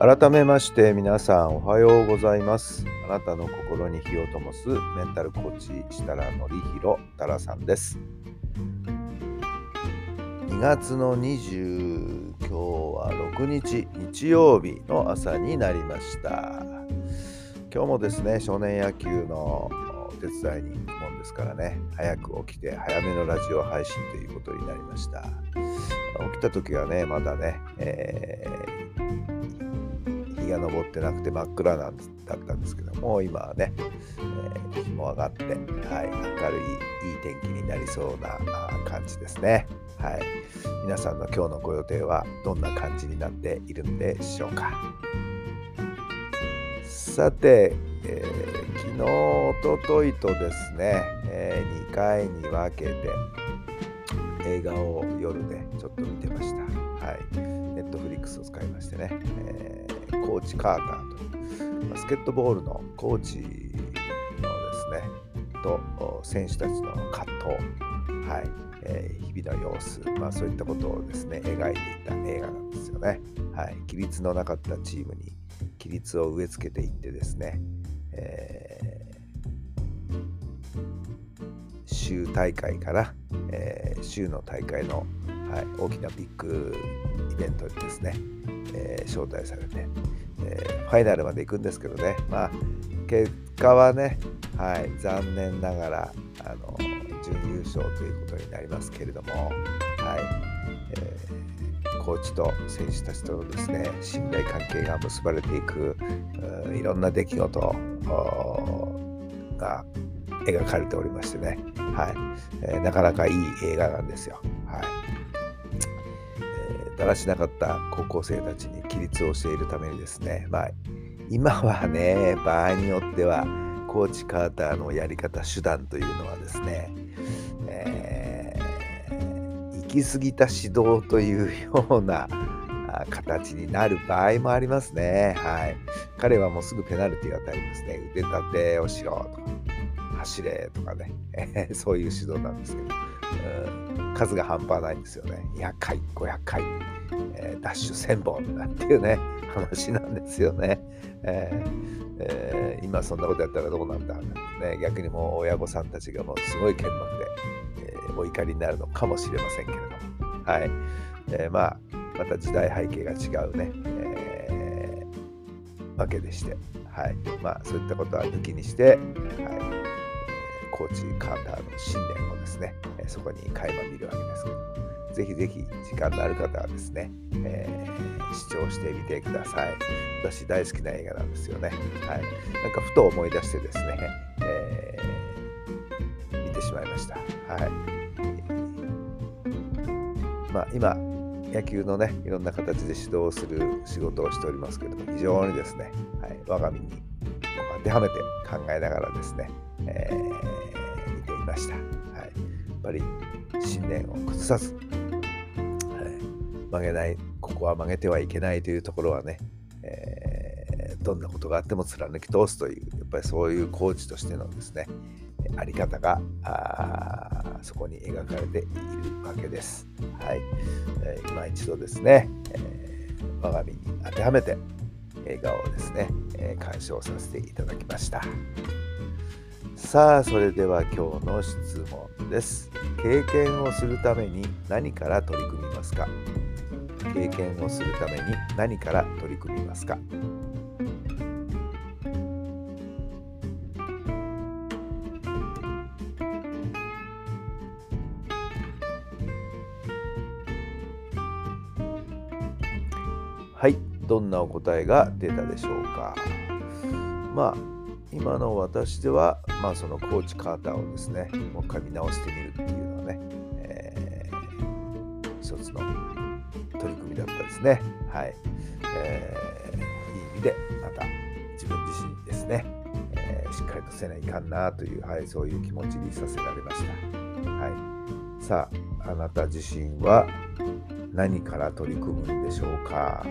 改めまして皆さんおはようございます。あなたの心に火を灯すメンタルコーチ設楽範弘太良さんです。2月の20今日は6日日曜日の朝になりました。今日もですね少年野球のお手伝いに行くもんですからね早く起きて早めのラジオ配信ということになりました。起きた時はねまだね、えーが昇ってなくて真っ暗なんだったんですけども今はね、えー、日も上がって、はい、明るいいい天気になりそうな感じですね。はい、皆さんの今日のご予定はどんな感じになっているんでしょうか。さて、えー、昨日、おとといとですね、えー、2回に分けて映画を夜ね、ちょっと見てました。はい。ネットフリックスを使いましてね、えーコーチ・カーターというバスケットボールのコーチのですねと選手たちの葛藤、はい。えー、日々の様子、まあ、そういったことをですね描いていた映画なんですよね。はい、規律のなかったチームに規律を植え付けていってですね、えー、州大会から、えー、州の大会の、はい、大きなビッグベントにですねえー、招待されて、えー、ファイナルまで行くんですけどね、まあ、結果はね、はい、残念ながらあの準優勝ということになりますけれども、はいえー、コーチと選手たちとのですね信頼関係が結ばれていくいろんな出来事が描かれておりましてね、はいえー、なかなかいい映画なんですよ。はい。だらしなかった高校生たちに規律をしているためにですね、まあ、今はね、場合によっては、コーチ・カーターのやり方、手段というのはですね、えー、行き過ぎた指導というような形になる場合もありますね。はい。彼はもうすぐペナルティーを与えますね。腕立てをしろとか、走れとかね、そういう指導なんですけど、数が半端ないんですよね。200回、500回、えー、ダッシュ1000本なんていうね、話なんですよね。えーえー、今そんなことやったらどうなんだなんね、逆にもう親御さんたちがもうすごい剣幕で、えー、お怒りになるのかもしれませんけれども、はい。えー、まあ、また時代背景が違うね、えー、わけでして、はい。まあ、そういったことは抜きにして、はい。コーチカーターの信念をですね、そこに垣間見るわけですけどぜひぜひ時間のある方はですね、えー、視聴してみてください。私大好きな映画なんですよね。はい。なんかふと思い出してですね、えー、見てしまいました。はい。まあ今、野球のね、いろんな形で指導する仕事をしておりますけども、非常にですね、はい、我が身に当てはめて考えながらですね、えー、見ていました。ぱり信念を崩さず、はい、曲げない、ここは曲げてはいけないというところはね、えー、どんなことがあっても貫き通すという、やっぱりそういうコーチとしてのですね、あり方があそこに描かれているわけです。はい。えー、今一度ですね、えー、我が身に当てはめて映画をですね、えー、鑑賞させていただきました。さあ、それでは今日の質問です。経験をするために何から取り組みますか？経験をするために何から取り組みますか？はい、どんなお答えが出たでしょうか？まあ今の私では、まあ、そのコーチカーターをですね、もう一回見直してみるっていうのはね、えー、一つの取り組みだったですね。はい。えー、いい意味でまた自分自身ですね、えー、しっかりとせないかんなという、はい、そういう気持ちにさせられました。はい、さああなた自身は何から取り組むんでしょうか？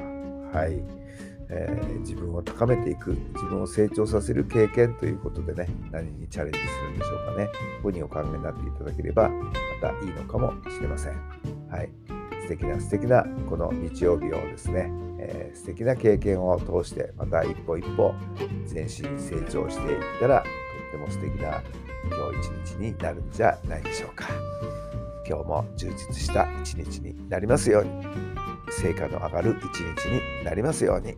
はいえー、自分を高めていく、自分を成長させる経験ということでね、何にチャレンジするんでしょうかね。ここにお考えになっていただければ、またいいのかもしれません。はい。素敵な素敵なこの日曜日をですね、えー、素敵な経験を通して、また一歩一歩前進成長していったら、とっても素敵な今日一日になるんじゃないでしょうか。今日も充実した一日になりますように、成果の上がる一日になりますように。